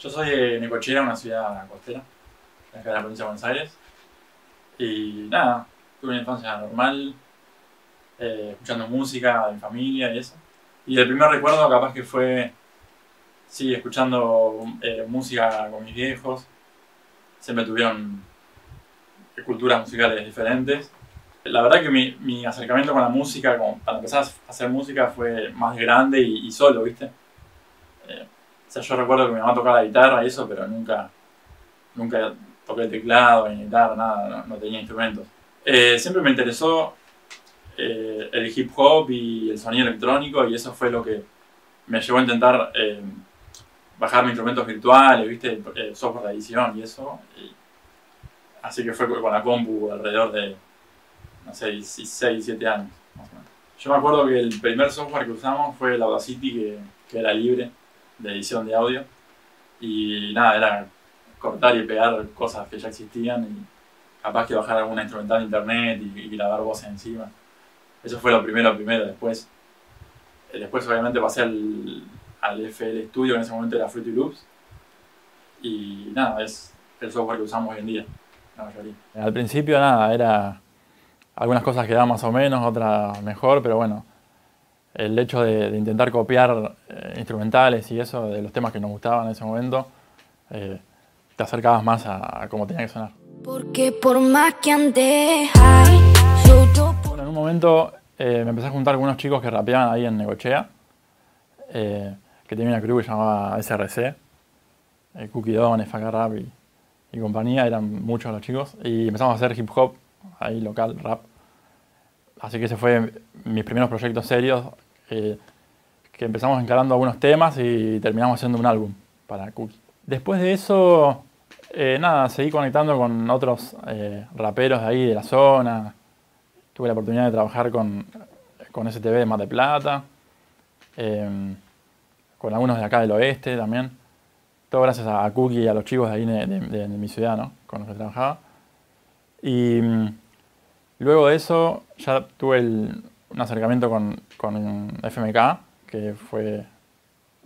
Yo soy de Necochea, una ciudad costera, acá de la provincia de Buenos Aires. Y nada, tuve una infancia normal, eh, escuchando música de mi familia y eso. Y el primer recuerdo capaz que fue, sí, escuchando eh, música con mis viejos. Siempre tuvieron culturas musicales diferentes. La verdad que mi, mi acercamiento con la música, como para empezar a hacer música, fue más grande y, y solo, ¿viste? O sea, yo recuerdo que mi mamá tocaba la guitarra y eso, pero nunca, nunca toqué el teclado, ni guitarra, nada, no, no tenía instrumentos. Eh, siempre me interesó eh, el hip hop y el sonido electrónico y eso fue lo que me llevó a intentar eh, bajar mis instrumentos virtuales, ¿viste? Eh, software de edición y eso. Y así que fue con la compu alrededor de, no sé, 16, 17 años. Más o menos. Yo me acuerdo que el primer software que usamos fue el Audacity, que, que era libre de edición de audio. Y nada, era cortar y pegar cosas que ya existían y capaz que bajar alguna instrumental de internet y, y grabar voces encima. Eso fue lo primero, primero. Después, eh, después obviamente pasé al, al FL Studio, en ese momento era Fruity Loops. Y nada, es el software que usamos hoy en día, la mayoría. Al principio nada, era algunas cosas quedaban más o menos, otras mejor, pero bueno, el hecho de, de intentar copiar eh, instrumentales y eso de los temas que nos gustaban en ese momento, eh, te acercabas más a, a cómo tenía que sonar. Porque por más que ande yo Bueno, en un momento eh, me empecé a juntar con unos chicos que rapeaban ahí en Negochea, que tenía una crew que se llamaba SRC, Cookie Don, FK Rap y, y compañía, eran muchos los chicos, y empezamos a hacer hip hop ahí local, rap. Así que ese fue mis primeros proyectos serios, que empezamos encarando algunos temas y terminamos haciendo un álbum para Cookie. Después de eso, eh, nada, seguí conectando con otros eh, raperos de ahí de la zona. Tuve la oportunidad de trabajar con, con STV de Mar Plata, eh, con algunos de acá del oeste también. Todo gracias a, Cookie y a los chicos de ahí de, de- mi ciudad, ¿no? Con los que trabajaba. Y luego de eso ya tuve el- un acercamiento con, con FMK, que fue,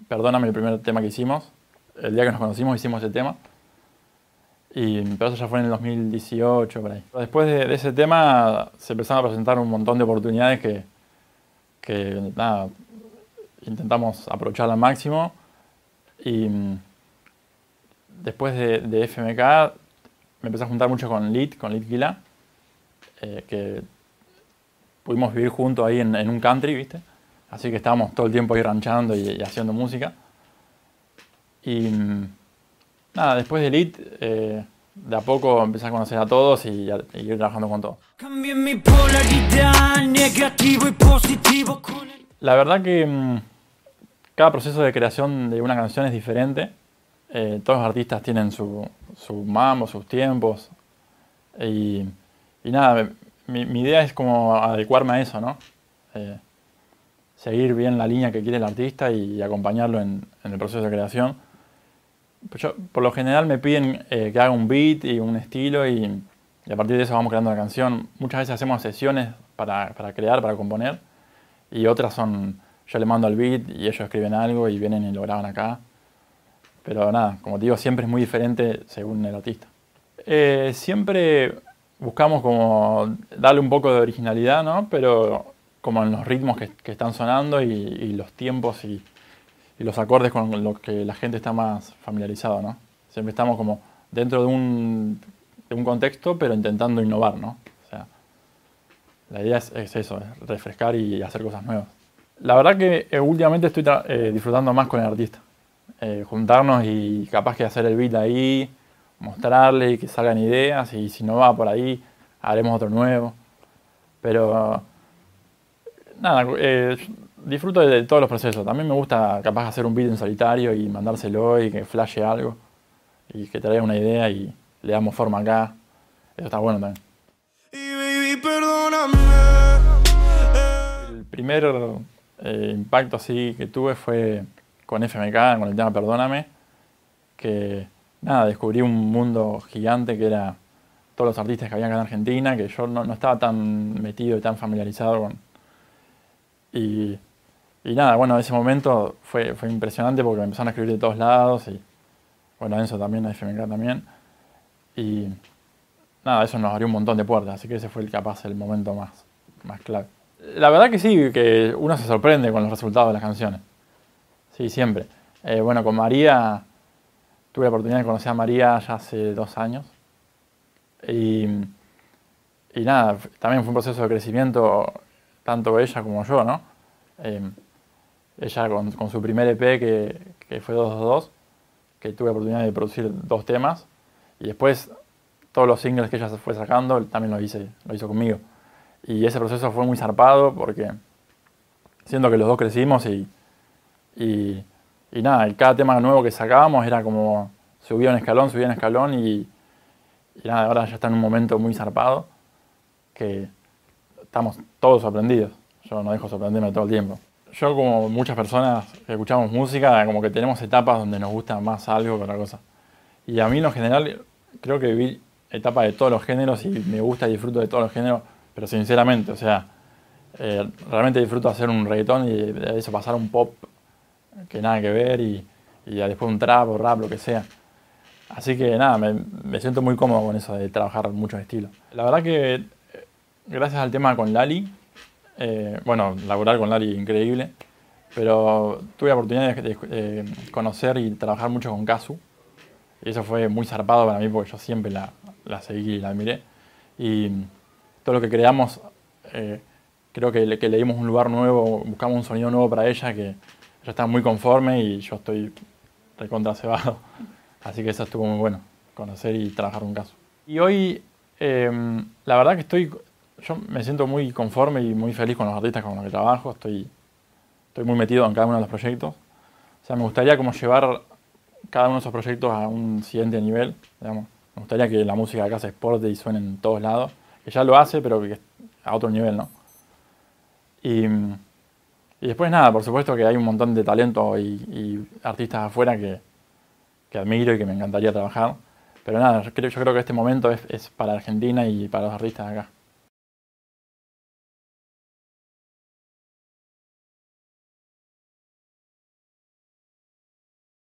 perdóname, el primer tema que hicimos. El día que nos conocimos hicimos ese tema. Y, pero eso ya fue en el 2018, por ahí. Después de, ese tema se empezaron a presentar un montón de oportunidades que, que nada, intentamos aprovechar al máximo. Y después de, de FMK me empecé a juntar mucho con Lit, con Lit Gila, eh, que pudimos vivir juntos ahí en, en un country, ¿viste? Así que estábamos todo el tiempo ahí ranchando y, y haciendo música. Y mm, nada, después de Lit, eh, de a poco empecé a conocer a todos y, a- y ir trabajando con todos. Cambié mi polaridad, negativo y positivo con el... La verdad que mm, cada proceso de creación de una canción es diferente. Eh, todos los artistas tienen su, su mambo, sus tiempos. Y, y nada, mi, idea es como adecuarme a eso, ¿no? Eh, seguir bien la línea que quiere el artista y, acompañarlo en, en el proceso de creación. Pues yo, por lo general me piden eh, que haga un beat y un estilo y, y a partir de eso vamos creando la canción. Muchas veces hacemos sesiones para, para crear, para componer y otras son, yo le mando el beat y ellos escriben algo y vienen y lo graban acá. Pero nada, como te digo, siempre es muy diferente según el artista. Eh, siempre buscamos como darle un poco de originalidad, ¿no? Pero como en los ritmos que, que están sonando y, y los tiempos y, y los acordes con los que la gente está más familiarizado, ¿no? Siempre estamos como dentro de un, de un contexto, pero intentando innovar, ¿no? O sea, la idea es, es eso, es refrescar y hacer cosas nuevas. La verdad que eh, últimamente estoy eh, disfrutando más con el artista. Eh, juntarnos y capaz que hacer el beat ahí, mostrarle y que salgan ideas y si no va por ahí, haremos otro nuevo. Pero nada, eh, disfruto de, de todos los procesos. También me gusta capaz hacer un beat en solitario y mandárselo y que flashe algo y que traiga una idea y le damos forma acá. Eso está bueno también. Y baby, perdóname. El primer eh, impacto así que tuve fue con FMK, con el tema Perdóname, que nada, descubrí un mundo gigante que era todos los artistas que había acá en Argentina, que yo no, no estaba tan metido y tan familiarizado con. Y, y nada, bueno, ese momento fue, fue impresionante porque me empezaron a escribir de todos lados y, bueno, Enzo también, FMK también. Y nada, eso nos abrió un montón de puertas, así que ese fue el capaz el momento más, más clave. La verdad que sí, que uno se sorprende con los resultados de las canciones. Sí, siempre. Eh, bueno, con María, tuve la oportunidad de conocer a María ya hace dos años. Y, y nada, también fue un proceso de crecimiento, tanto ella como yo, ¿no? Eh, ella con, con, su primer EP, que, que fue 222, que tuve la oportunidad de producir dos temas. Y después todos los singles que ella se fue sacando, también lo, hice, lo hizo conmigo. Y ese proceso fue muy zarpado porque siento que los dos crecimos y, y, y nada, y cada tema nuevo que sacábamos era como subía un escalón, subía un escalón y, nada, ahora ya está en un momento muy zarpado que estamos todos sorprendidos. Yo no dejo sorprenderme todo el tiempo. Yo como muchas personas que escuchamos música, como que tenemos etapas donde nos gusta más algo que otra cosa. Y a mí en general creo que viví etapas de todos los géneros y me gusta y disfruto de todos los géneros, pero sinceramente, o sea, eh, realmente disfruto hacer un reggaetón y de eso pasar un pop que nada que ver y, y después un trap o rap, lo que sea. Así que nada, me, me, siento muy cómodo con eso de trabajar muchos estilos. La verdad que eh, gracias al tema con Lali, eh, bueno, laborar con Lali increíble, pero tuve la oportunidad de, de, de, conocer y trabajar mucho con Kazu. Y eso fue muy zarpado para mí porque yo siempre la, la seguí y la admiré. Y todo lo que creamos, eh, creo que le, que le dimos un lugar nuevo, buscamos un sonido nuevo para ella que ella está muy conforme y yo estoy recontra cebado. Así que eso estuvo muy bueno, conocer y trabajar un caso. Y hoy, eh, la verdad que estoy, yo me siento muy conforme y muy feliz con los artistas con los que trabajo, estoy, estoy muy metido en cada uno de los proyectos. O sea, me gustaría como llevar cada uno de esos proyectos a un siguiente nivel, digamos. Me gustaría que la música acá se exporte y suene en todos lados, que ya lo hace, pero que a otro nivel, ¿no? Y, y después nada, por supuesto que hay un montón de talento y, artistas afuera que, que, admiro y que me encantaría trabajar. Pero nada, yo creo, que este momento es, es para Argentina y para los artistas acá.